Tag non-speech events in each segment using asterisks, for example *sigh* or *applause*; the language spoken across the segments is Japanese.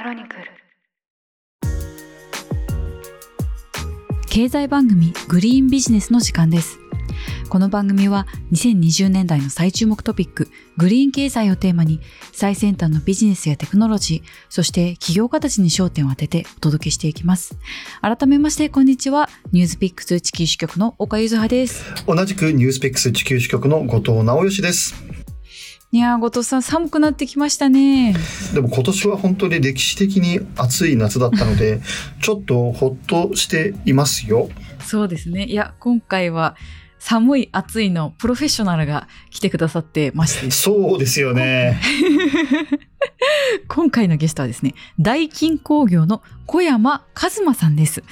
クロニクル。経済番組グリーンビジネスの時間です。この番組は2020年代の最注目トピックグリーン経済をテーマに最先端のビジネスやテクノロジーそして企業家たちに焦点を当ててお届けしていきます。改めましてこんにちは。ニュースピックス地球支局の岡ゆずはです。同じくニュースピックス地球支局の後藤直義です。いやー後藤さん寒くなってきましたねでも今年は本当に歴史的に暑い夏だったので、*laughs* ちょっとほっとしていますよ。そうですねいや今回は寒い暑いのプロフェッショナルが来てくださってましてそうですよね。今回のゲストはですね、大金工業の小山和馬さんです。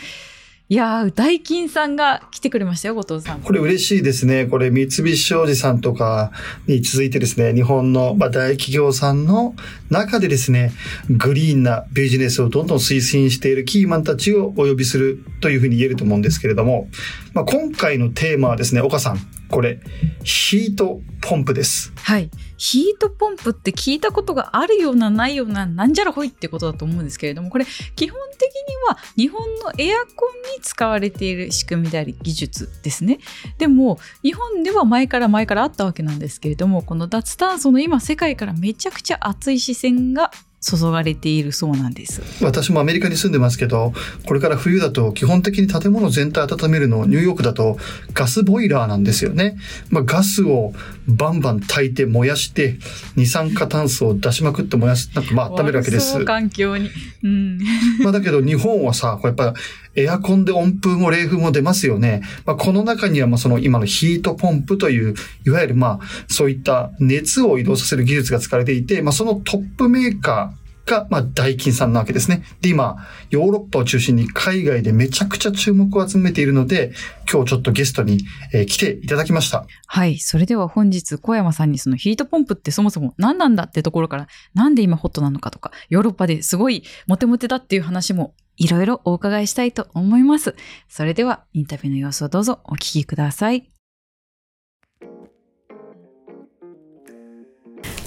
いやー、大金さんが来てくれましたよ、後藤さん。これ嬉しいですね。これ三菱商事さんとかに続いてですね、日本のまあ大企業さんの中でですね、グリーンなビジネスをどんどん推進しているキーマンたちをお呼びするというふうに言えると思うんですけれども、まあ、今回のテーマはですね、岡さん、これ、ヒートポンプです。はい。ヒートポンプって聞いたことがあるような、ないような、なんじゃらほいってことだと思うんですけれども、これ、基本的には日本のエアコンに使われている仕組みであり、技術ですね。でも、日本では前から前からあったわけなんですけれども、この脱炭素の今、世界からめちゃくちゃ熱い視線が注がれているそうなんです。私もアメリカに住んでますけど、これから冬だと基本的に建物全体温めるの、ニューヨークだとガスボイラーなんですよね。まあ、ガスをバンバン炊いて燃やして、二酸化炭素を出しまくって燃やす、なんかまあ温めるわけです。環境に。うん。*laughs* まあだけど日本はさ、これやっぱエアコンで温風も冷風も出ますよね。まあこの中にはまあその今のヒートポンプという、いわゆるまあそういった熱を移動させる技術が使われていて、まあそのトップメーカー、が、まあ、ダイキンさんなわけですね。で、今、ヨーロッパを中心に海外でめちゃくちゃ注目を集めているので、今日ちょっとゲストに、えー来ていただきました。はい。それでは本日、小山さんにそのヒートポンプってそもそも何なんだってところから、なんで今ホットなのかとか、ヨーロッパですごいモテモテだっていう話もいろいろお伺いしたいと思います。それでは、インタビューの様子をどうぞお聞きください。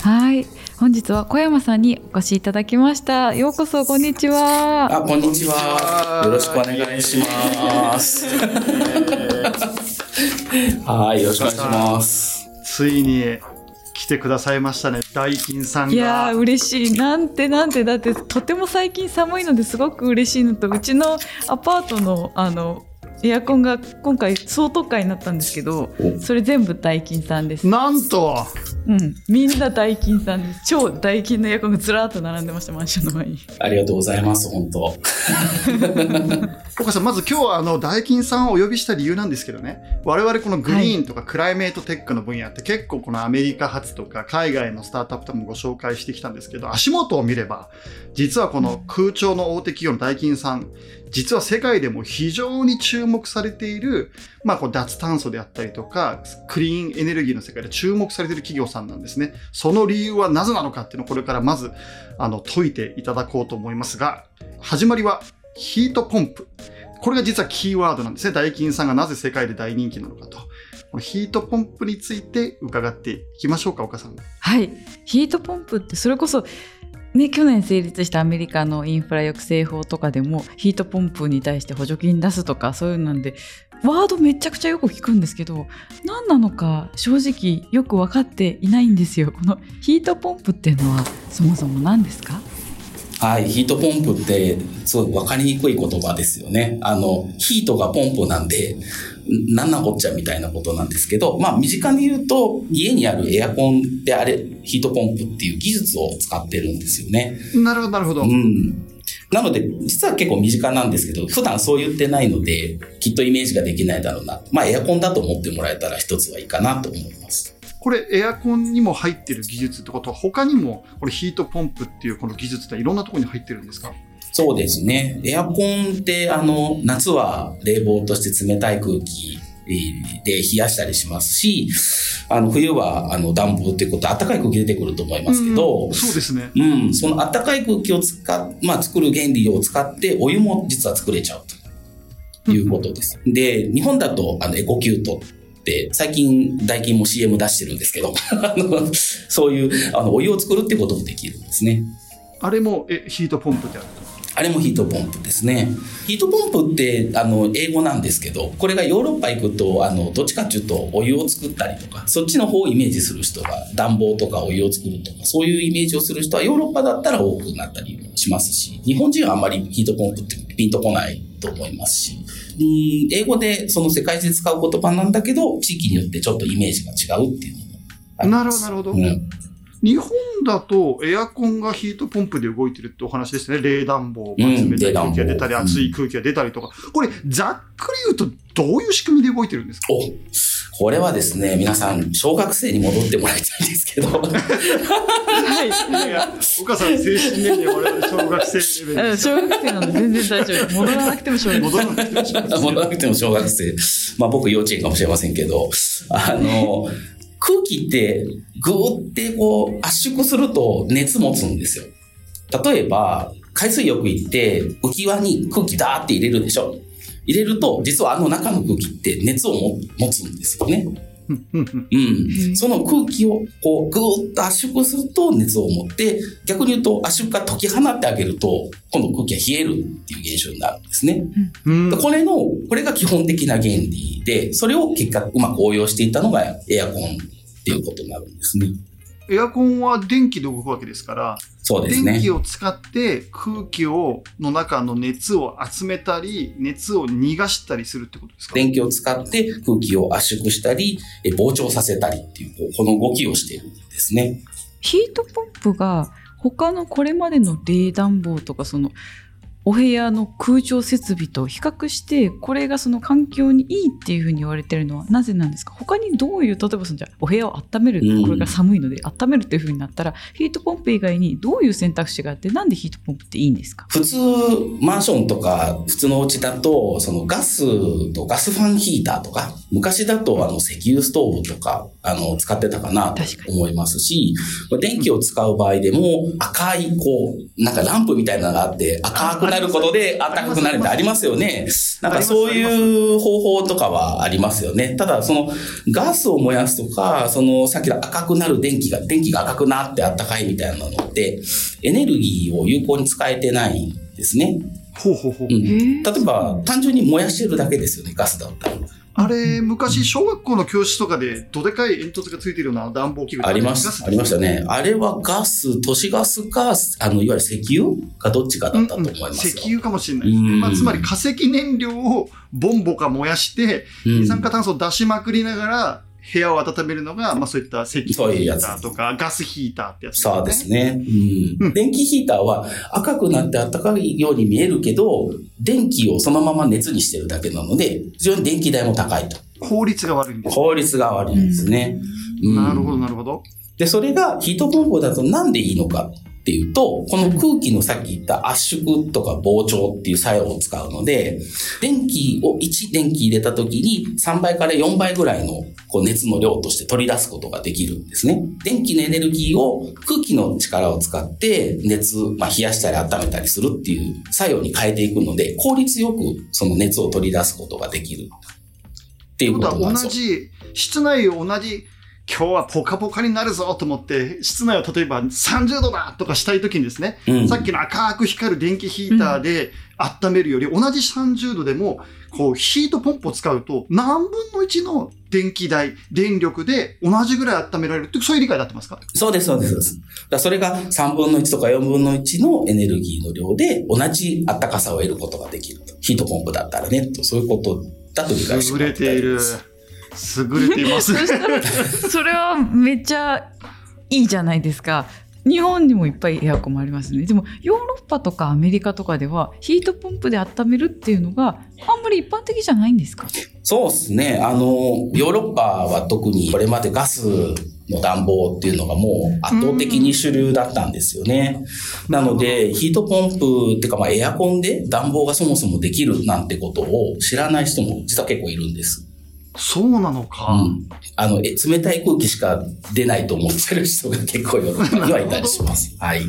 はい。本日は小山さんにお越しいただきました。ようこそ、こんにちは。あ、こんにちは。よろしくお願いします。はい、よろしくお願いします。ついに来てくださいましたね。ダイキンさんいや嬉しい。なんてなんて。だってとても最近寒いのですごく嬉しいのとうちのアパートのあのエアコンが今回総特価になったんですけどお。それ全部ダイキンさんです、なんと。うん、みんなダイキンさんです。超ダイキンのエアコンがずらーっと並んでましたマンションの前に。ありがとうございます、本当。岡さん、まず今日はあの、ダイキンさんをお呼びした理由なんですけどね、我々このグリーンとかクライメートテックの分野って結構このアメリカ発とか海外のスタートアップとかもご紹介してきたんですけど、足元を見れば、実はこの空調の大手企業のダイキンさん、実は世界でも非常に注目されている、まあこう脱炭素であったりとか、クリーンエネルギーの世界で注目されている企業さんなんですね。その理由はなぜなのかっていうのをこれからまず、あの、解いていただこうと思いますが、始まりはヒートポンプ。これが実はキーワードなんですね。ダイキンさんがなぜ世界で大人気なのかと。このヒートポンプについて伺っていきましょうか、岡さん。はいヒートポンプってそれこそね、去年成立したアメリカのインフラ抑制法とかでもヒートポンプに対して補助金出すとかそういうのなんでワードめちゃくちゃよく聞くんですけど何なのか正直よく分かっていないんですよこのヒートポンプっていうのはそもそも何ですか？はい、ヒートポンプって、すごい分かりにくい言葉ですよね。あの、ヒートがポンプなんで、なんなこっちゃみたいなことなんですけど、まあ、身近に言うと、家にあるエアコンであれ、ヒートポンプっていう技術を使ってるんですよね。なるほど、なるほど。うん。なので、実は結構身近なんですけど、普段そう言ってないので、きっとイメージができないだろうな。まあ、エアコンだと思ってもらえたら一つはいいかなと思います。これ、エアコンにも入ってる技術ってことは、他にも、これヒートポンプっていうこの技術っていろんなところに入ってるんですか？そうですね。エアコンって、あの、夏は冷房として冷たい空気で冷やしたりしますし、あの、冬は、あの、暖房っていうことで暖かい空気出てくると思いますけど、うんそうですね。うん、その暖かい空気を使っ、まあ、作る原理を使って、お湯も実は作れちゃうということです。で、日本だと、あの、エコキュートって、最近、ダイキンも CM 出してるんですけど、*laughs* あのそういう、あの、お湯を作るってこともできるんですね。あれもえヒートポンプであると。あれもヒートポンプですね。ヒートポンプって、あの、英語なんですけど、これがヨーロッパ行くと、あの、どっちかっていうと、お湯を作ったりとか、そっちの方をイメージする人が、暖房とかお湯を作るとか、そういうイメージをする人は、ヨーロッパだったら多くなったりもしますし、日本人はあんまりヒートポンプってピンとこないと思いますし、うん英語でその世界中で使う言葉なんだけど、地域によってちょっとイメージが違うっていうのもありなるほど、ます。なるほど。うん日本だとエアコンがヒートポンプで動いてるってお話ですね。冷暖房、まあうん冷たい空気が出たり、熱い空気が出たりとか。これ、ざっくり言うとどういう仕組みで動いてるんですか？お、これはですね、皆さん、小学生に戻ってもらいたいんですけど、はいいや、岡さん、精神年齢我々小学生レベル。小学生なので全然大丈夫。戻らなくても小学戻らなくても小学生 *laughs* 戻らなくても小学生。まあ僕幼稚園かもしれませんけど、あの、空気ってぐーってこう圧縮すると熱持つんですよ。例えば、海水浴行って浮き輪に空気ダーって入れるでしょ。入れると、実はあの中の空気って熱を持つんですよね。うんうんうんうん。その空気をこうぐーっと圧縮すると熱を持って、逆に言うと圧縮が解き放ってあげると、今度空気が冷えるっていう現象になるんですね。うんでこれの、これが基本的な原理で、それを結果うまく応用していったのがエアコンっていうことになるんですね。エアコンは電気で動くわけですから、そうですね電気。を使って空気をの中の熱を集めたり、熱を逃がしたりするってことですか？電気を使って空気を圧縮したり、え膨張させたりっていう、こうこの動きをしているんですね。ヒートポンプが他のこれまでの冷暖房とかそのお部屋の空調設備と比較してこれがその環境にいいっていうふうに言われてるのはなぜなんですか？他にどういう例えばそのじゃあお部屋を温めるうん。これが寒いので温めるというふうになったらヒートポンプ以外にどういう選択肢があってなんでヒートポンプっていいんですか？普通、マンションとか普通のお家だと、そのガスとガスファンヒーターとか、昔だとあの石油ストーブとか、あの、使ってたかなと思いますし、電気を使う場合でも赤い、こう、なんかランプみたいなのがあって、赤くなることで暖かくなるってありますよね。なんかそういう方法とかはありますよね。ただ、そのガスを燃やすとか、そのさっきの赤くなる電気が、電気が赤くなって暖かいみたいなのって、エネルギーを有効に使えてないんですね。ほうほうほう。うん。へ例えば、単純に燃やしてるだけですよね、ガスだったら。あれ、昔、小学校の教室とかで、どでかい煙突がついてるような暖房器具あります、ありましたね。あれはガス、都市ガスか、あの、いわゆる石油？かどっちかだったと思いますよ。石油かもしれないですね。うんまあ、つまり化石燃料をボンボか燃やして、うん二酸化炭素を出しまくりながら、部屋を温めるのが、まあそういった石油ヒーターとか、ガスヒーターってやつ、そうです。ね。う。うんん電気ヒーターは赤くなって暖かいように見えるけど、電気をそのまま熱にしてるだけなので、非常に電気代も高いと。効率が悪いんです。効率が悪いんですね。うんなるほど、なるほど。で、それがヒートポンプだとなんでいいのかっていうと、この空気のさっき言った圧縮とか膨張っていう作用を使うので、電気を1電気入れた時に3倍から4倍ぐらいのこう熱の量として取り出すことができるんですね。電気のエネルギーを空気の力を使って熱、まあ、冷やしたり温めたりするっていう作用に変えていくので、効率よくその熱を取り出すことができるっていうことはことなんですよ。同じ、室内を同じ、今日はポカポカになるぞと思って、室内を例えば30度だとかしたいときにですね、うんさっきの赤く光る電気ヒーターで温めるより、同じ30度でも、こう、ヒートポンプを使うと、何分の1の電気代、電力で同じぐらい温められるって、そういう理解になってますか？そうです、そうです。だそれが3分の1とか4分の1のエネルギーの量で同じ暖かさを得ることができると。ヒートポンプだったらね、とそういうことだと理解して優れている。優れています。*laughs* それはめっちゃいいじゃないですか。日本にもいっぱいエアコンもありますね。でもヨーロッパとかアメリカとかではヒートポンプで温めるっていうのがあんまり一般的じゃないんですか？そうですね。あの、ヨーロッパは特にこれまでガスの暖房っていうのがもう圧倒的に主流だったんですよね。なので、ヒートポンプっていうか、まあエアコンで暖房がそもそもできるなんてことを知らない人も実は結構いるんです。そうなのか。うん。あの、え冷たい空気しか出ないと思ってる人が結構ヨーロッパにはいたりします。はい。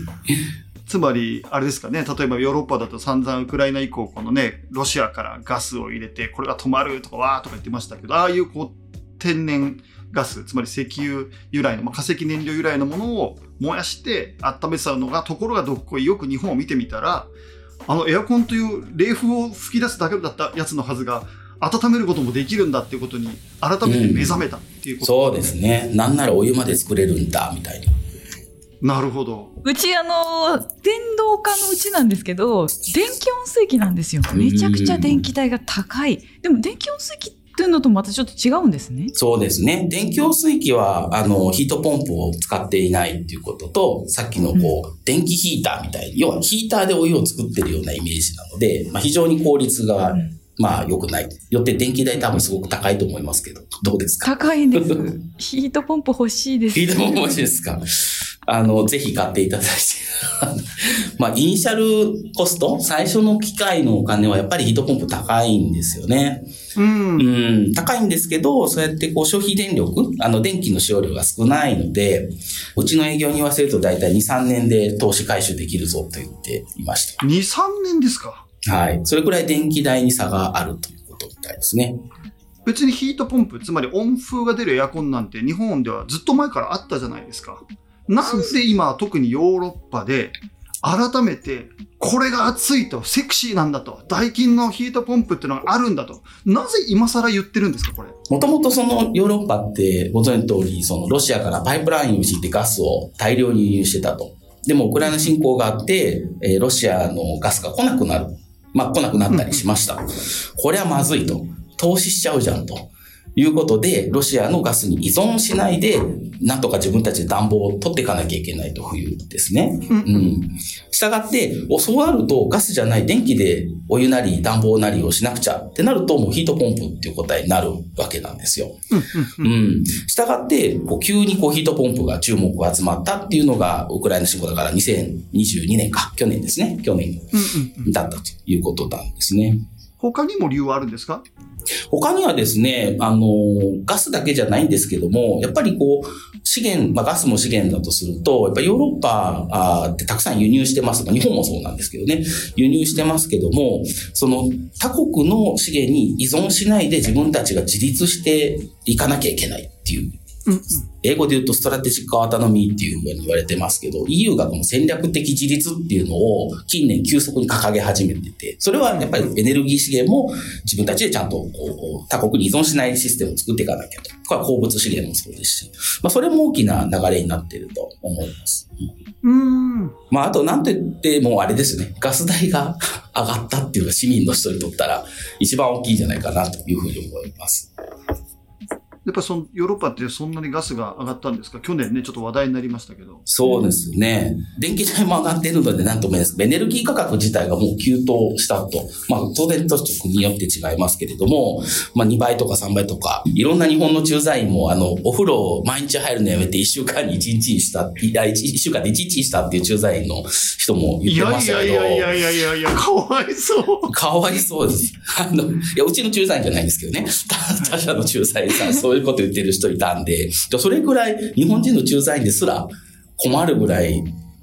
つまり、あれですかね、例えばヨーロッパだと散々ウクライナ以降、このね、ロシアからガスを入れて、これが止まるとか、わーとか言ってましたけど、ああいうこう、天然ガス、つまり石油由来の、まあ、化石燃料由来のものを燃やして温めてたのが、ところがどっこい、よく日本を見てみたら、あのエアコンという冷風を吹き出すだけだったやつのはずが、温めることもできるんだっていうことに改めて目覚めたっていうこと、うん、そうですね。なんならお湯まで作れるんだ、みたいな。なるほど。うちあの、電動化のうちなんですけど、電気温水器なんですよ。めちゃくちゃ電気代が高い。でも電気温水器っていうのとまたちょっと違うんですね。そうですね。電気温水器は、あの、ヒートポンプを使っていないっていうことと、さっきのこう、うん、電気ヒーターみたいに、要はヒーターでお湯を作ってるようなイメージなので、まあ、非常に効率が、うんまあ良くない。よって電気代多分すごく高いと思いますけど、どうですか？高いんです。*laughs* ヒートポンプ欲しいです。ヒートポンプ欲しいですか？あの、ぜひ買っていただいて。*laughs* まあ、イニシャルコスト？最初の機械のお金はやっぱりヒートポンプ高いんですよね。うん。うん。高いんですけど、そうやってこう消費電力、あの、電気の使用量が少ないので、うちの営業に言わせると大体2、3年で投資回収できるぞと言っていました。2、3年ですか？はい。それくらい電気代に差があるということみたいですね。別にヒートポンプ、つまり温風が出るエアコンなんて日本ではずっと前からあったじゃないですか。なんで今、特にヨーロッパで、改めて、これが熱いと、セクシーなんだと、ダイキンのヒートポンプっていうのがあるんだと、なぜ今更言ってるんですか、これ？もともとそのヨーロッパってご存知の通り、そのロシアからパイプラインを敷いてガスを大量に輸入してたと。でも、ウクライナ侵攻があって、えー、ロシアのガスが来なくなる。まあ、来なくなったりしました。これはまずいと。投資しちゃうじゃんと。いうことで、ロシアのガスに依存しないで、なんとか自分たちで暖房を取っていかなきゃいけないと冬ですね。うん。したがって、そうなるとガスじゃない電気でお湯なり暖房なりをしなくちゃってなるともうヒートポンプっていう答えになるわけなんですよ。うん。したがって、こう急にこうヒートポンプが注目が集まったっていうのが、ウクライナ侵攻だから2022年か、去年ですね。去年だったということなんですね。他にも理由はあるんですか？他にはですね、あの、ガスだけじゃないんですけども、やっぱりこう、資源、まあガスも資源だとすると、やっぱヨーロッパってたくさん輸入してます。まあ、日本もそうなんですけどね、輸入してますけども、その他国の資源に依存しないで自分たちが自立していかなきゃいけないっていううんうん、英語で言うとストラテジックアータノミーっていうふうに言われてますけど、EU がこの戦略的自立っていうのを近年急速に掲げ始めてて、それはやっぱりエネルギー資源も自分たちでちゃんとこう他国に依存しないシステムを作っていかなきゃと。これは鉱物資源もそうですし、まあそれも大きな流れになっていると思います。うん。まああとなんと言ってもあれですね、ガス代が上がったっていうのが市民の人にとったら一番大きいんじゃないかなというふうに思います。やっぱそのヨーロッパってそんなにガスが上がったんですか？去年ね、ちょっと話題になりましたけど。そうですね。電気代も上がっているので、なんとも言えないです。エネルギー価格自体がもう急騰したと。まあ、当然と国によって違いますけれども、まあ、2倍とか3倍とか、いろんな日本の駐在員も、あの、お風呂を毎日入るのやめて1週間に1日にした、いや、1週間で1日にしたっていう駐在員の人も言ってましたけど。いやいやいやいやいやいや、かわいそう。かわいそうです。あの、いや、うちの駐在員じゃないんですけどね。他社の駐在員さん、そういうこと言ってる人いたんで、それぐらい日本人の駐在員ですら困るぐらい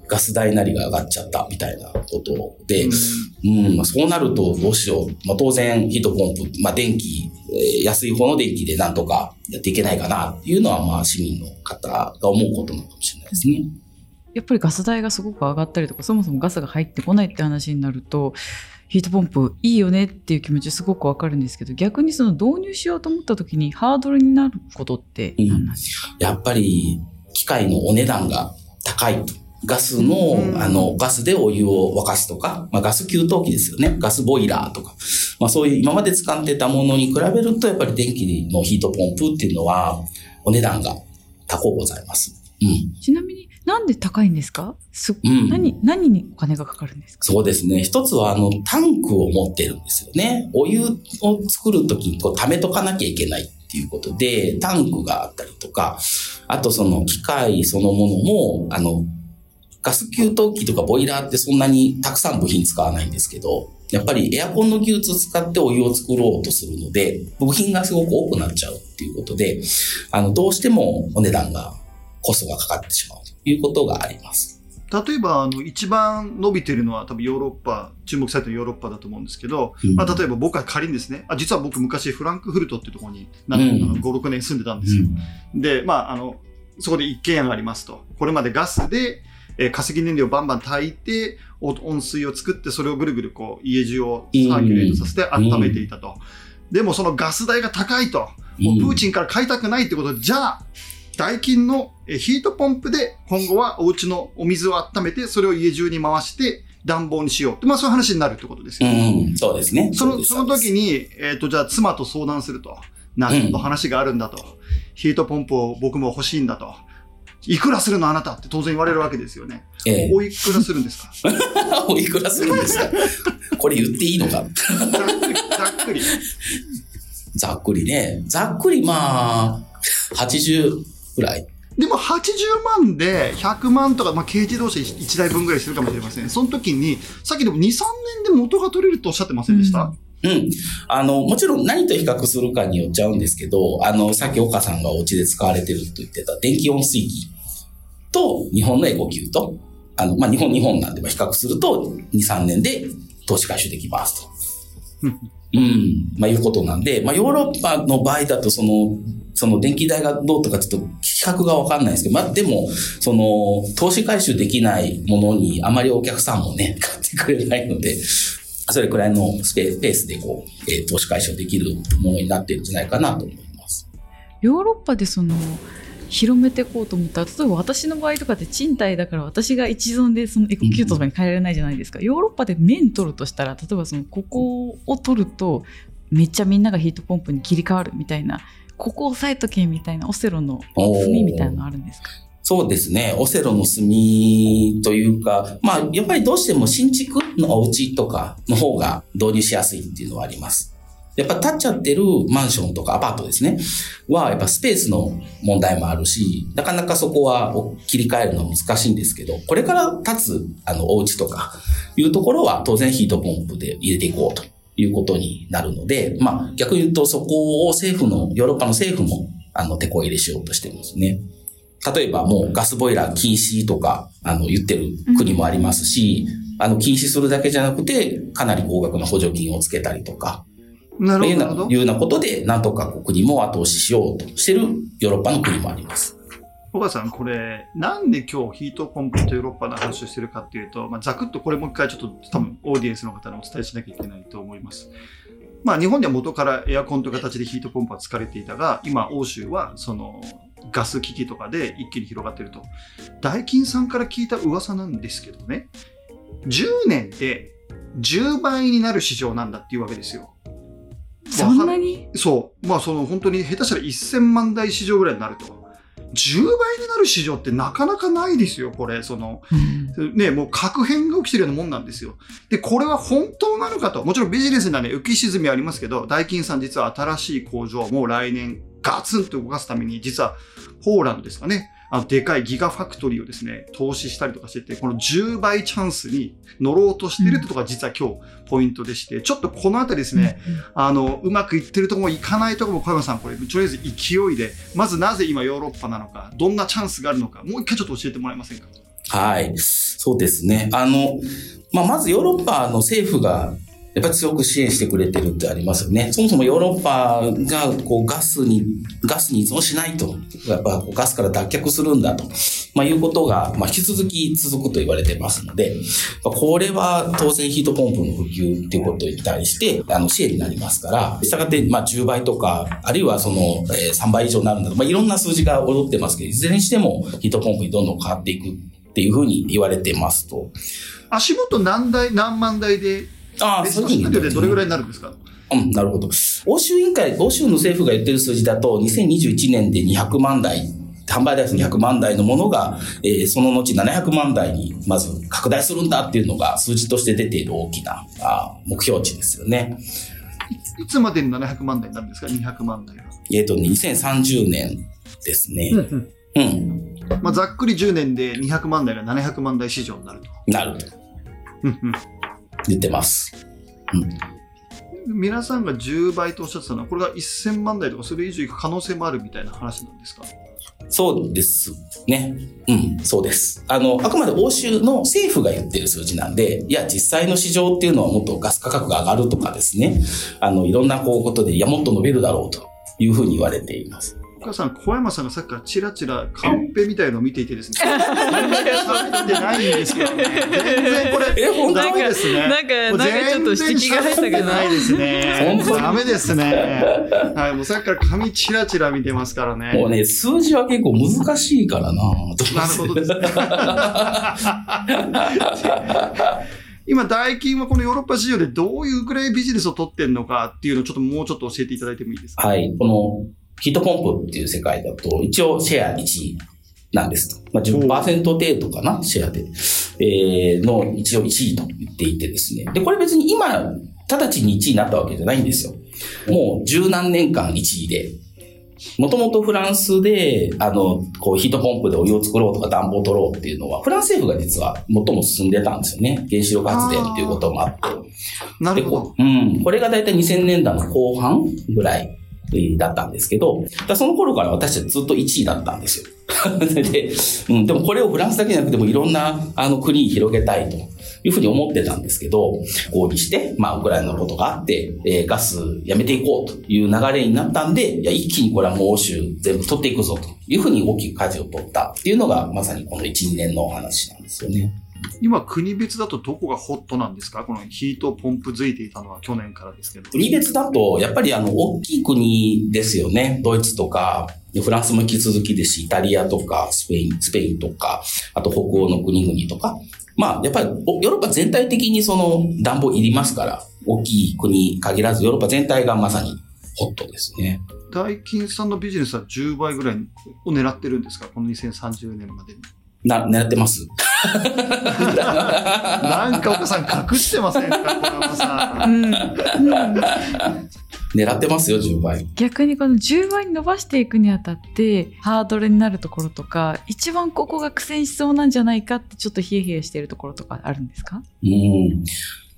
ガス代なりが上がっちゃったみたいなことで、うん、うん、そうなるとどうしよう。まあ、当然ヒートポンプ、まあ、電気、えー、安い方の電気でなんとかやっていけないかなっていうのは、まあ、市民の方が思うことなのかもしれないですね。やっぱりガス代がすごく上がったりとか、そもそもガスが入ってこないって話になると、ヒートポンプいいよねっていう気持ちすごくわかるんですけど、逆にその導入しようと思った時にハードルになることって何なんですか、うん、やっぱり機械のお値段が高いと。ガスの、うん、あの、ガスでお湯を沸かすとか、まあ、ガス給湯器ですよね。ガスボイラーとか。まあ、そういう今まで使ってたものに比べると、やっぱり電気のヒートポンプっていうのは、お値段が高ございます。うん。ちなみになんで高いんですか？す、うん、何、何にお金がかかるんですか？そうですね。一つは、あの、タンクを持ってるんですよね。お湯を作るときにこう溜めとかなきゃいけないっていうことで、タンクがあったりとか、あとその機械そのものも、あの、ガス給湯器とかボイラーってそんなにたくさん部品使わないんですけど、やっぱりエアコンの技術を使ってお湯を作ろうとするので、部品がすごく多くなっちゃうっていうことで、あの、どうしてもお値段が、コストがかかってしまう。いうことがあります。例えばあの一番伸びてるのは多分ヨーロッパ注目されてるヨーロッパだと思うんですけど、うん。まあ、例えば僕は仮にですねあ実は僕昔フランクフルトっていうところになんうんあの56年住んでたんですよ、でまああのそこで一軒家がありますと。これまでガスで、えー化石燃料をバンバン炊いてお温水を作ってそれをぐるぐるこう家中をサーキュレートさせて温めていたと、でもそのガス代が高いと。もうプーチンから買いたくないってことで、じゃあ、ダイキンのえヒートポンプで今後はお家のお水を温めて、それを家中に回して暖房にしようって、まあそういう話になるってことですよ。うん、うん、そうですね。その、その時に、えっ、と、じゃあ妻と相談すると。なるほど話があるんだと。ヒートポンプを僕も欲しいんだと。いくらするのあなたって当然言われるわけですよね。ええおいくらするんですか？*laughs* おいくらするんですか？これ言っていいのか？ざっくり、ざっくり。ざっくりね。ざっくりまあ、80ぐらい。でも80万で100万とか、まあ、軽自動車1台分ぐらいするかもしれません。その時に、さっきでも2、3年で元が取れるとおっしゃってませんでした、うん。あの、もちろん何と比較するかによっちゃうんですけど、あの、さっき岡さんがお家で使われてると言ってた電気温水器と日本のエコキューと、あの、まあ、日本、日本なんでまあ比較すると2、3年で投資回収できますと。うん。まあ、いうことなんで、まあ、ヨーロッパの場合だと、その、その電気代がどうとかちょっと比較がわかんないですけど、まあ、でも、その、投資回収できないものにあまりお客さんもね、*laughs* 買ってくれないので、それくらいのスペペースでこう、えー投資回収できるものになってるんじゃないかなと思います。ヨーロッパでその広めていこうと思ったら例えば私の場合とかって賃貸だから私が一存でそのエコキュートとかに変えられないじゃないですか、ヨーロッパで面取るとしたら例えばそのここを取るとめっちゃみんながヒートポンプに切り替わるみたいなここ押さえとけみたいなオセロのおー炭みたいなのあるんですか？そうですね。オセロの炭というか、まあ、やっぱりどうしても新築のお家とかの方が導入しやすいっていうのはあります。やっぱ建っちゃってるマンションとかアパートですね。は、やっぱスペースの問題もあるし、なかなかそこは切り替えるのは難しいんですけど、これから建つあのお家とかいうところは当然ヒートポンプで入れていこうということになるので、まあ逆に言うとそこを政府の、ヨーロッパの政府もあの手こ入れしようとしてますね。例えばもうガスボイラー禁止とか、あの、言ってる国もありますし、あの、禁止するだけじゃなくて、かなり高額な補助金をつけたりとか、なるほど。いうようななるほどいうようなことで、なんとか国も後押ししようとしてるヨーロッパの国もあります。小川さん、これ、なんで今日ヒートポンプとヨーロッパの話をしてるかっていうと、まあ、ざくっとこれもう一回ちょっと多分オーディエンスの方にお伝えしなきゃいけないと思います。まあ、日本では元からエアコンという形でヒートポンプは使われていたが、今、欧州はそのガス機器とかで一気に広がっていると。ダイキンさんから聞いた噂なんですけどね、10年で10倍になる市場なんだっていうわけですよ。そんなに？そう。まあ、その本当に下手したら1000万台市場ぐらいになると。10倍になる市場ってなかなかないですよ、これ。その、ね、もう核変が起きてるようなもんなんですよ。で、これは本当なのかと。もちろんビジネスにはね、浮き沈みありますけど、ダイキンさん実は新しい工場も来年ガツンと動かすために、実はポーランドですかね。あの、でかいギガファクトリーをですね、投資したりとかしてて、この10倍チャンスに乗ろうとしてるってところが実は今日ポイントでして、ちょっとこのあたりですね、あの、うまくいってるところもいかないところも小山さん、これ、とりあえず勢いで、まずなぜ今ヨーロッパなのか、どんなチャンスがあるのか、もう一回ちょっと教えてもらえませんか？はい。そうですね。あの、まあ、まずヨーロッパの政府が、やっぱり強く支援してくれてるってありますよね。そもそもヨーロッパがこうガスに、ガスに依存しないと、やっぱこうガスから脱却するんだと、まあ、いうことが、まあ、引き続き続くと言われてますので、まあこれは当然ヒートポンプの普及っていうことに対して、あの、支援になりますから、したがって、まあ、10倍とか、あるいはその、えー3倍以上になるんだと、まあ、いろんな数字が踊ってますけど、いずれにしてもヒートポンプにどんどん変わっていくっていうふうに言われてますと。足元何台、何万台で、あベストスピードでどれぐらいになるんですか？うん、なるほど。欧州委員会、欧州の政府が言ってる数字だと、2021年で200万台、販売台数200万台のものが、えーその後700万台にまず拡大するんだっていうのが数字として出ている大きなあー目標値ですよね。いつまでに700万台になるんですか ?200 万台は。えっ、とね、2030年ですね。うん。まあ、ざっくり10年で200万台が700万台市場になると。なる。うんうん言ってます。皆さんが10倍とおっしゃってたのは、これが1000万台とかそれ以上いく可能性もあるみたいな話なんですか？そうですね。うん、そうです。あの、あくまで欧州の政府が言ってる数字なんで、いや、実際の市場っていうのはもっとガス価格が上がるとかですね、あの、いろんなこうことで、いや、もっと伸びるだろうというふうに言われています。お母さん、小山さんがさっきからチラチラカンペみたいのを見ていてですね。*laughs* 全然食べてないんですけどね。全然これ、ダメですね。なんか、なんかちょっと指摘が入ったけどないですね。本当？にダメですね。はい、もうさっきから紙チラチラ見てますからね。もうね、数字は結構難しいからなとなるほどですね。*laughs* 今、ダイキンはこのヨーロッパ市場でどういうくらいビジネスを取ってるのかっていうのをちょっともうちょっと教えていただいてもいいですか？はい。このヒートポンプっていう世界だと、一応シェア1位なんですと。まあ、10%程度かな、シェアで。えー、の一応1位と言っていてですね。で、これ別に今、直ちに1位になったわけじゃないんですよ。もう十何年間1位で。もともとフランスで、あの、こう、ヒートポンプでお湯を作ろうとか暖房を取ろうっていうのは、フランス政府が実は最も進んでたんですよね。原子力発電っていうこともあって。でなるほどこ。うん。これがだいたい2000年代の後半ぐらいえーだったんですけど、その頃から私たちずっと1位だったんですよ。*laughs* で、うん、でもこれをフランスだけじゃなくてもいろんなあの国に広げたいというふうに思ってたんですけど、合議して、まあウクライナのことがあって、えーガスやめていこうという流れになったんで、いや、一気にこれはもう欧州全部取っていくぞというふうに大きく舵を取ったっていうのがまさにこの1、2年のお話なんですよね。今、国別だとどこがホットなんですか？このヒートポンプ付いていたのは去年からですけど。国別だと、やっぱりあの、大きい国ですよね。ドイツとか、フランスも引き続きですし、イタリアとか、スペイン、スペインとか、あと北欧の国々とか。まあ、やっぱり、おヨーロッパ全体的にその暖房いりますから、大きい国限らず、ヨーロッパ全体がまさにホットですね。ダイキンさんのビジネスは10倍ぐらいを狙ってるんですか？この2030年までに。な、狙ってます。なんか岡さん隠してませんかさん。うんうん狙ってますよ、10倍。逆にこの10倍に伸ばしていくにあたってハードルになるところとか一番ここが苦戦しそうなんじゃないかってちょっとヒヤヒヤしているところとかあるんですか？うん。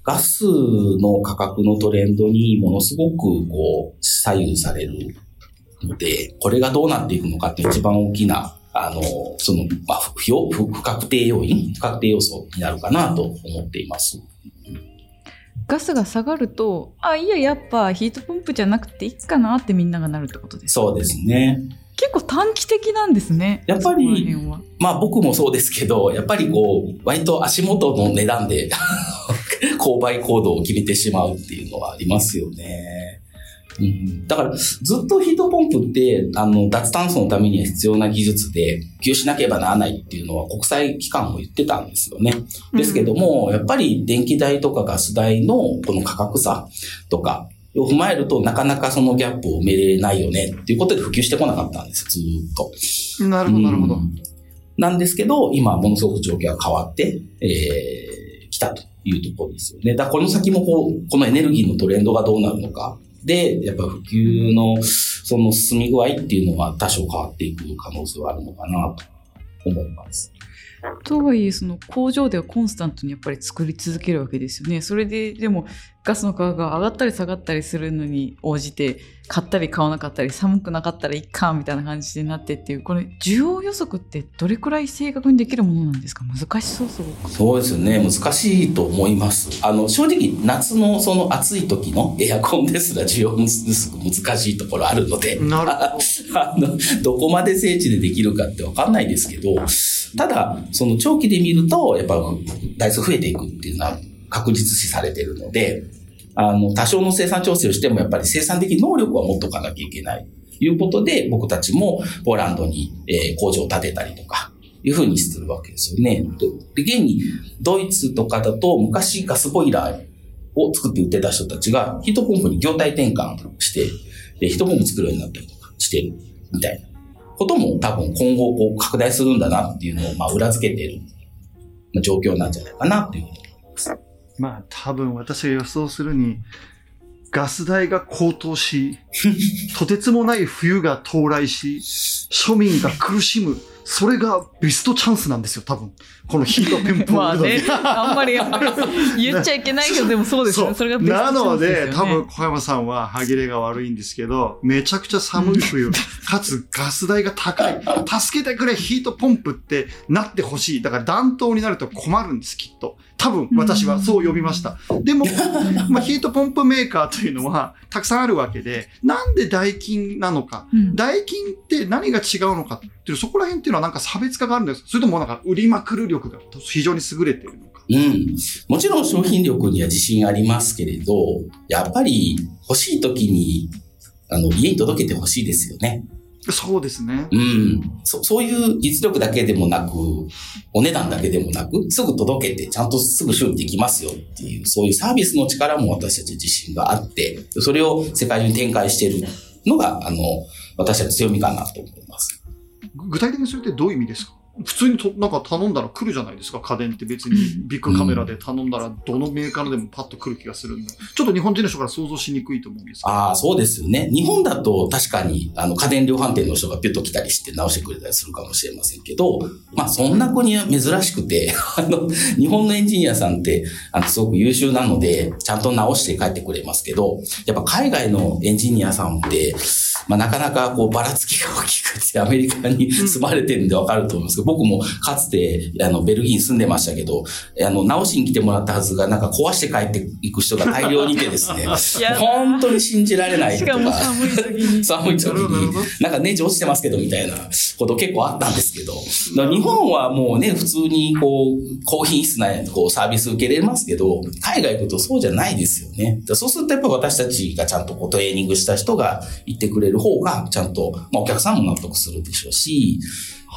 ガスの価格のトレンドにものすごくこう左右されるので、これがどうなっていくのかって一番大きな、あの、その、まあ、不要不不確定要因、不確定要素になるかなと思っています。ガスが下がるとあいややっぱヒートポンプじゃなくていいかなってみんながなるってことですか？そうですね。結構短期的なんですねやっぱりまあ僕もそうですけど、やっぱりこう、割と足元の値段で *laughs* 購買行動を決めてしまうっていうのはありますよね。うん、だから、ずっとヒートポンプって、あの、脱炭素のためには必要な技術で、普及しなければならないっていうのは国際機関も言ってたんですよね。ですけども、やっぱり電気代とかガス代のこの価格差とかを踏まえると、なかなかそのギャップを埋めれないよねっていうことで普及してこなかったんですよ、ずーっと。なるほど、なるほどう。んなんですけど、今ものすごく状況が変わって、えー、来たというところですよね。だからこの先もこう、このエネルギーのトレンドがどうなるのか。で、やっぱ普及のその進み具合っていうのは多少変わっていく可能性はあるのかなと思います。とはいえその工場ではコンスタントにやっぱり作り続けるわけですよねそれででもガスの価格が上がったり下がったりするのに応じて買ったり買わなかったり寒くなかったらいっかみたいな感じになってっていうこれ需要予測ってどれくらい正確にできるものなんですか？難しそうそうですよね。難しいと思います。あの、正直、夏のその暑い時のエアコンですら需要もすごく難しいところあるので、なるほ *laughs* あの、どこまで聖地でできるかってわかんないですけど、ただ、その長期で見ると、やっぱ台数増えていくっていうのは確実視されているので、あの、多少の生産調整をしてもやっぱり生産的能力は持っとかなきゃいけない。ということで、僕たちもポーランドに、え工場を建てたりとか、いうふうにするわけですよね。で、現に、ドイツとかだと昔ガスボイラーを作って売ってた人たちがヒートポンプに業態転換して、でヒートポンプ作るようになったりとかしてるみたいなことも多分今後こう拡大するんだなっていうのをまあ裏付けている状況なんじゃないかなっていうふうに思います。まあ多分私が予想するに、ガス代が高騰し、*laughs* とてつもない冬が到来し、庶民が苦しむ、それがベストチャンスなんですよ、多分。このヒートペンプまあね、あんまり言っちゃいけないけど、でもそうですね。それがベストチャンスなので、多分小山さんは歯切れが悪いんですけど、めちゃくちゃ寒い冬、かつガス代が高い。助けてくれ、ヒートポンプってなってほしい。だから暖冬になると困るんです、きっと。多分私はそう呼びました。でも、*laughs* まあ、ヒートポンプメーカーというのはたくさんあるわけで、なんでダイキンなのか。うんダイキンって何が違うのかっていう、そこら辺っていうのはなんか差別化があるんですそれともなんか売りまくる力が非常に優れているのか。うん。もちろん商品力には自信ありますけれど、やっぱり欲しい時に、あの、家に届けてほしいですよね。そうですね。うん。そそういう実力だけでもなく、お値段だけでもなく、すぐ届けて、ちゃんとすぐ修理できますよっていう、そういうサービスの力も私たち自信があって、それを世界中に展開しているのが、あの、私たち強みかなと思います。具体的にそれってどういう意味ですか？普通にとなんか頼んだら来るじゃないですか家電って別に。ビッグカメラで頼んだらどのメーカーのでもパッと来る気がするんでちょっと日本人の人から想像しにくいと思うんですああ、そうですよね。日本だと確かに、あの、家電量販店の人がピュッと来たりして直してくれたりするかもしれませんけど、まあ、そんな国は珍しくて、*laughs* あの、日本のエンジニアさんって、あの、すごく優秀なので、ちゃんと直して帰ってくれますけど、やっぱ海外のエンジニアさんって、まあ、なかなかこう、ばらつきが大きくて、アメリカに住まれてるんでわかると思いますけど、僕もかつて、あの、ベルギーに住んでましたけど、あの、直しに来てもらったはずが、なんか壊して帰っていく人が大量にいてですね、*laughs* 本当に信じられないとか。しかも寒い時に。*laughs* 寒い時に。なんかネジ落ちてますけどみたいなこと結構あったんですけど、日本はもうね、普通にこう、高品質なこうサービス受けれますけど、海外行くとそうじゃないですよね。そうするとやっぱ私たちがちゃんとこうトレーニングした人が行ってくれる方が、ちゃんと、まあお客さんも納得するでしょうし、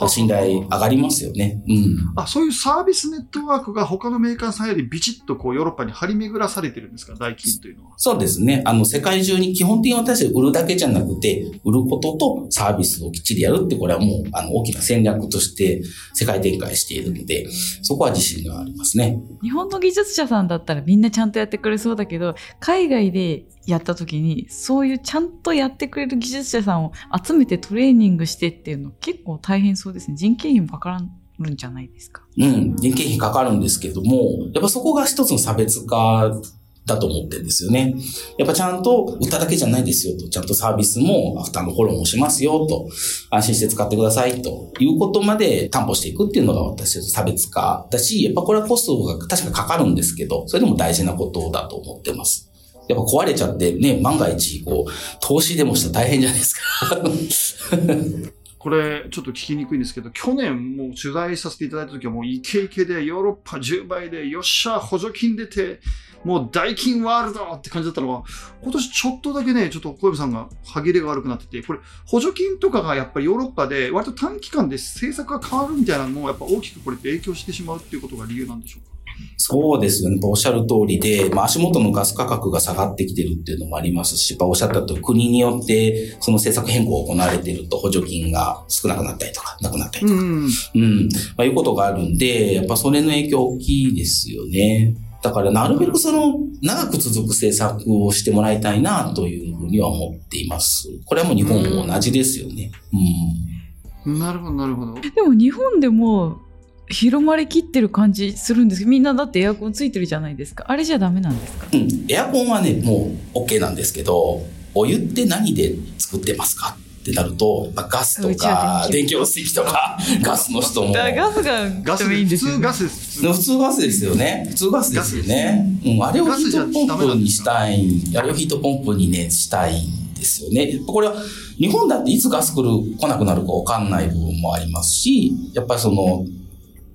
信頼上がりますよね。うん。あそういうサービスネットワークが他のメーカーさんよりビチッとこうヨーロッパに張り巡らされてるんですか？代金というのはそうですね。あの、世界中に基本的に私たち売るだけじゃなくて、売ることとサービスをきっちりやるって、これはもう、あの、大きな戦略として世界展開しているので、そこは自信がありますね。日本の技術者さんだったらみんなちゃんとやってくれそうだけど、海外でやった時に、そういうちゃんとやってくれる技術者さんを集めてトレーニングしてっていうの結構大変そうですね。人件費もかからるんじゃないですか？うん。人件費かかるんですけども、やっぱそこが一つの差別化だと思ってるんですよね。やっぱちゃんと売っただけじゃないですよと、ちゃんとサービスもアフターのフォローもしますよと、安心して使ってくださいということまで担保していくっていうのが私たちの差別化だし、やっぱこれはコストが確かかかるんですけど、それでも大事なことだと思ってます。やっぱ壊れちゃってね、万が一、こう、投資でもしたら大変じゃないですか。これちょっと聞きにくいんですけど去年もう取材させていただいた時はもうイケイケでヨーロッパ10倍でよっしゃ補助金出てもう大金ワールドって感じだったのが今年ちょっとだけねちょっと小籔さんが歯切れが悪くなっててこれ補助金とかがやっぱりヨーロッパで割と短期間で政策が変わるみたいなのもやっぱ大きくこれって影響してしまうっていうことが理由なんでしょうか？そうですよね。おっしゃる通りで、まあ、足元のガス価格が下がってきてるっていうのもありますし、やっぱおっしゃったと国によってその政策変更が行われていると補助金が少なくなったりとか、なくなったりとか、んうん、まあ、いうことがあるんで、やっぱそれの影響大きいですよね。だからなるべくその長く続く政策をしてもらいたいなというふうには思っています。これはもう日本も同じですよね。うんなるほどなるほどでも日本でも広まりきってる感じするんですけど、みんなだってエアコンついてるじゃないですか。あれじゃダメなんですか？うん、エアコンはね、もう OK なんですけど、お湯って何で作ってますか？ってなると、やっぱガスとか、電電気気汚水とか、*laughs* ガスの人も。ガスがガスいいんで普通ですよねガスです普通ガスですよね。普通ガスですよね。うん、あれをヒートポンプにしたい、あれをヒートポンプにね、したいんですよね。これは、日本だっていつガス来る、来なくなるかわかんない部分もありますし、やっぱりその、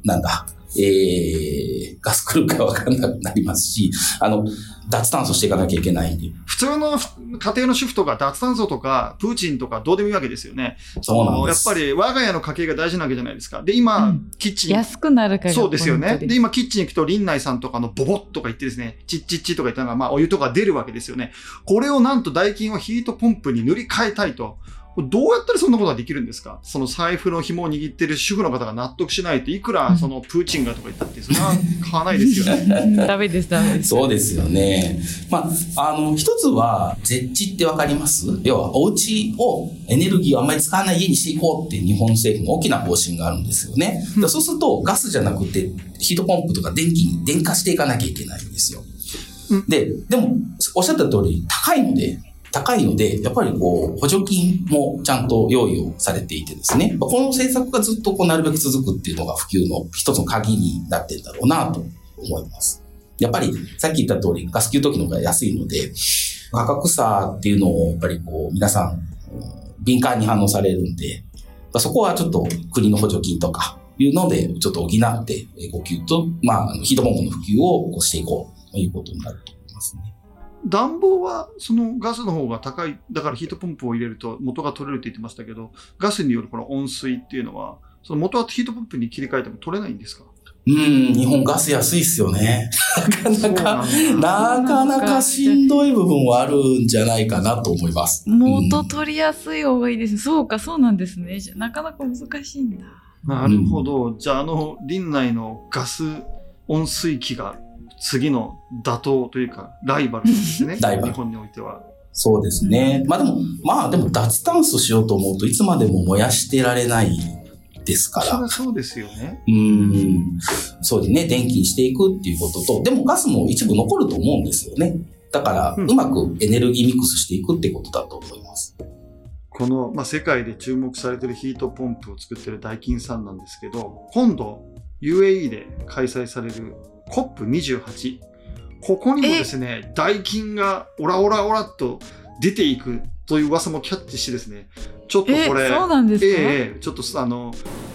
なんだ、えー、ガス来るかわかんなくなりますし、あの、脱炭素していかなきゃいけないんで。普通の家庭の主婦とか脱炭素とかプーチンとかどうでもいいわけですよね。そうなんです。やっぱり我が家の家計が大事なわけじゃないですか。で、今、うんキッチン。安くなるからそうですよね。で、今、キッチン行くと、林内さんとかのボボッとか言ってですね、チッチッチとか言ったのが、まあ、お湯とか出るわけですよね。これをなんと代金をヒートポンプに塗り替えたいと。どうやったらそんなことができるんですか？その財布の紐を握ってる主婦の方が納得しないといくらそのプーチンがとか言ったってそんな *laughs* 買わないですよね。ダメです、ダメです。そうですよね。まあ、あの、一つは、絶地ってわかります？要は、お家をエネルギーをあんまり使わない家にしていこうって日本政府の大きな方針があるんですよね。そうすると、ガスじゃなくて、ヒートポンプとか電気に電化していかなきゃいけないんですよ。で、でも、おっしゃった通り、高いので、高いので、やっぱりこう、補助金もちゃんと用意をされていてですね、この政策がずっとこうなるべく続くっていうのが普及の一つの鍵になってるんだろうなと思います。やっぱりさっき言った通りガス給湯器の方が安いので、価格差っていうのをやっぱりこう皆さん敏感に反応されるんで、そこはちょっと国の補助金とかいうのでちょっと補って、呼吸と、まあ、ヒートポンプの普及をしていこうということになると思いますね。暖房はそのガスの方が高い、だからヒートポンプを入れると元が取れるって言ってましたけど、ガスによるこの温水っていうのは、その元はヒートポンプに切り替えても取れないんですか？うん、日本ガス安いっすよね。なかなか、なかなかしんどい部分はあるんじゃないかなと思います。元取りやすい方がいいです。うん、そうか、そうなんですね。なかなか難しいんだ。なるほど。うん、じゃあ、あの、林内のガス温水器が次の打倒というか、ライバルですね。ライバル。日本においては。そうですね。まあでも、まあでも脱炭素しようと思うといつまでも燃やしてられないですから。そそうですよね。うん。そうでね、電気にしていくっていうことと、でもガスも一部残ると思うんですよね。だから、うまくエネルギーミックスしていくってことだと思います。この、まあ、世界で注目されてるヒートポンプを作ってるダイキンさんなんですけど、今度 UAE で開催される COP28。ここにもですね、ダイキンがオラオラオラっと出ていくという噂もキャッチしてですね、ちょっとこれ、そうなんですか、ええちょっとあの、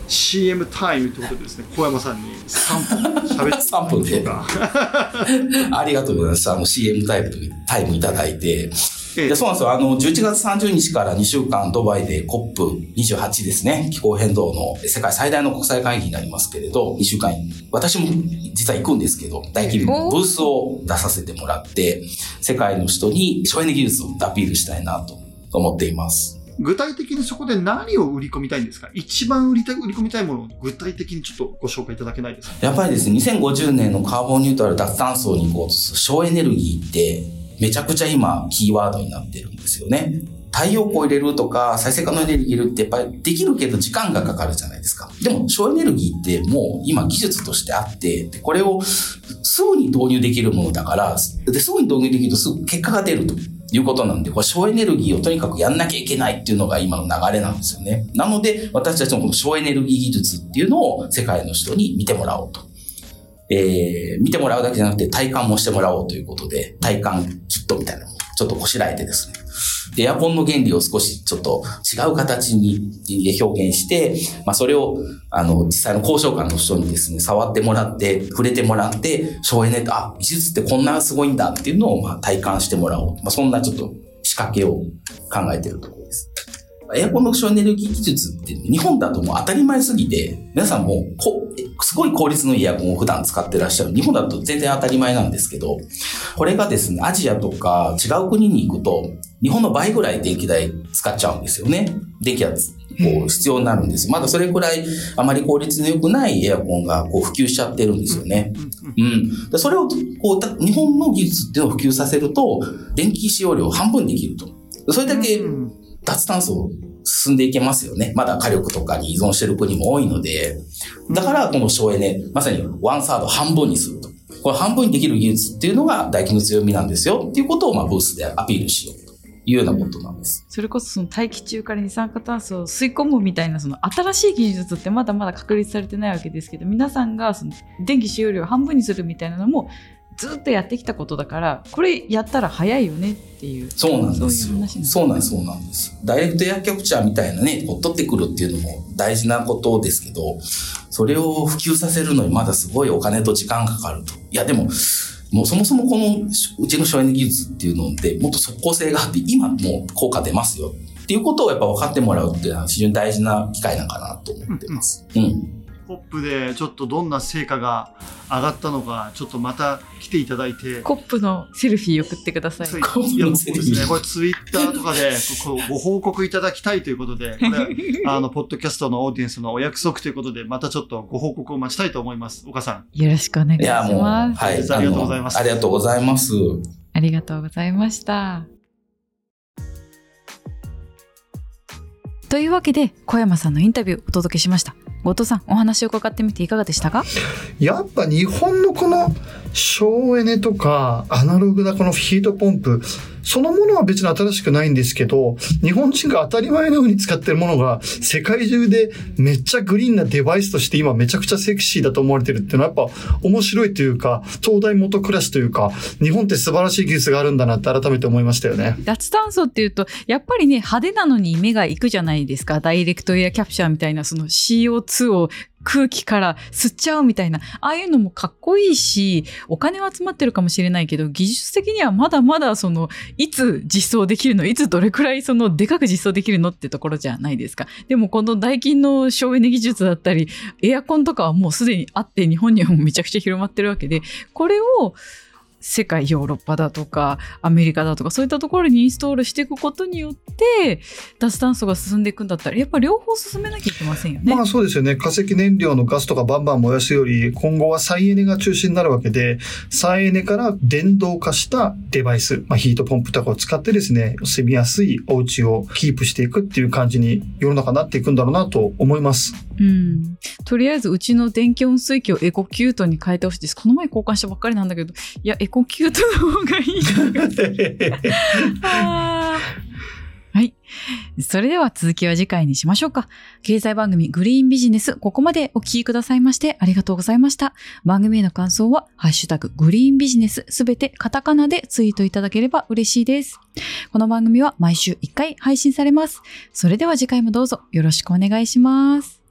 CM タイムということでですね、小山さんに3分喋って3 *laughs* 分で。*laughs* ありがとうございます。あの CM タイムタイムいただいて、ええ、そうなんですよ。あの、11月30日から2週間、ドバイで COP28 ですね。気候変動の世界最大の国際会議になりますけれど、2週間、私も実は行くんですけど、大規模ブースを出させてもらって、世界の人に省エネ技術をアピールしたいなと思っています。具体的にそこで何を売り込みたいんですか？一番売りた売り込みたいものを具体的にちょっとご紹介いただけないですか？やっぱりですね、2050年のカーボンニュートラル脱炭素に行こうとする省エネルギーってめちゃくちゃ今キーワードになってるんですよね。太陽光入れるとか再生可能エネルギー入れるってやっぱりできるけど時間がかかるじゃないですか。でも省エネルギーってもう今技術としてあって、これをすぐに導入できるものだから、ですぐに導入できるとすぐ結果が出ると。いうことなんで、これ省エネルギーをとにかくやんなきゃいけないっていうのが今の流れなんですよね。なので、私たちもこの省エネルギー技術っていうのを世界の人に見てもらおうと。えー、見てもらうだけじゃなくて体感もしてもらおうということで、体感キットみたいなのをちょっとこしらえてですね。エアコンの原理を少しちょっと違う形に表現して、まあそれを、あの、実際の交渉官の人にですね、触ってもらって、触れてもらって、省エネと、あ、技術ってこんなすごいんだっていうのをまあ体感してもらおう。まあそんなちょっと仕掛けを考えてるところ。エアコンの省エネルギー技術って日本だともう当たり前すぎて、皆さんもこすごい効率のいいエアコンを普段使ってらっしゃる。日本だと全然当たり前なんですけど、これがですね、アジアとか違う国に行くと、日本の倍ぐらい電気代使っちゃうんですよね。電気がこう必要になるんですまだそれくらいあまり効率の良くないエアコンがこう普及しちゃってるんですよね。うん。それをこう日本の技術っていうのを普及させると、電気使用量半分できると。それだけ脱炭素進んでいけますよね。まだ火力とかに依存してる国も多いので、だからこの省エネ、まさにワンサード半分にすると。これ半分にできる技術っていうのが大気の強みなんですよっていうことをまあブースでアピールしようというようなことなんです。それこそその大気中から二酸化炭素を吸い込むみたいなその新しい技術ってまだまだ確立されてないわけですけど、皆さんがその電気使用量を半分にするみたいなのもずっとやってきたことだからこれやったら早いよねっていう。そうなんですよ。そうなんですそうなんですダイレクトエアキャプチャーみたいなねこう取ってくるっていうのも大事なことですけどそれを普及させるのにまだすごいお金と時間かかると。いやでももうそもそもこのうちの省エネ技術っていうのでもっと即効性があって今もう効果出ますよっていうことをやっぱ分かってもらうっていうのは非常に大事な機会なんかなと思ってます。うん、うんポップでちょっとどんな成果が上がったのか、ちょっとまた来ていただいて。コップのセルフィー送ってください。いや、もうそうですね。これツイッターとかでこうご報告いただきたいということで、これ、あの、ポッドキャストのオーディエンスのお約束ということで、またちょっとご報告を待ちたいと思います。岡さん。よろしくお願いしいや、もう、ます。はい。ありがとうございますありがとうございます。ありがとうございました。というわけで、小山さんのインタビューをお届けしました。後藤さん、お話を伺ってみていかがでしたか？やっぱ日本のこの省エネとかアナログなこのヒートポンプ、そのものは別に新しくないんですけど、日本人が当たり前のように使ってるものが世界中でめっちゃグリーンなデバイスとして今めちゃくちゃセクシーだと思われてるっていうのはやっぱ面白いというか、東大元暮らしというか、日本って素晴らしい技術があるんだなって改めて思いましたよね。脱炭素っていうと、やっぱりね、派手なのに目が行くじゃないですか。ダイレクトエアキャプチャーみたいな、その CO2 を空気から吸っちゃうみたいな、ああいうのもかっこいいし、お金は集まってるかもしれないけど、技術的にはまだまだその、いつ実装できるの、いつどれくらいその、でかく実装できるのってところじゃないですか。でもこのダイキンの省エネ技術だったり、エアコンとかはもうすでにあって、日本にはもうめちゃくちゃ広まってるわけで、これを、世界ヨーロッパだとかアメリカだとかそういったところにインストールしていくことによって脱炭素が進んでいくんだったらやっぱ両方進めなきゃいけませんよね。まあそうですよね。化石燃料のガスとかバンバン燃やすより、今後は再エネが中心になるわけで、再エネから電動化したデバイス、まあヒートポンプとかを使ってですね、住みやすいお家をキープしていくっていう感じに世の中になっていくんだろうなと思います。うん、とりあえずうちの電気温水器をエコキュートに変えてほしいです。この前交換したばっかりなんだけどいやエコキュートの方がいい。*laughs* はい。それでは続きは次回にしましょうか。経済番組グリーンビジネス、ここまでお聞きくださいましてありがとうございました。番組への感想は、ハッシュタググリーンビジネスすべてカタカナでツイートいただければ嬉しいです。この番組は毎週1回配信されます。それでは次回もどうぞよろしくお願いします。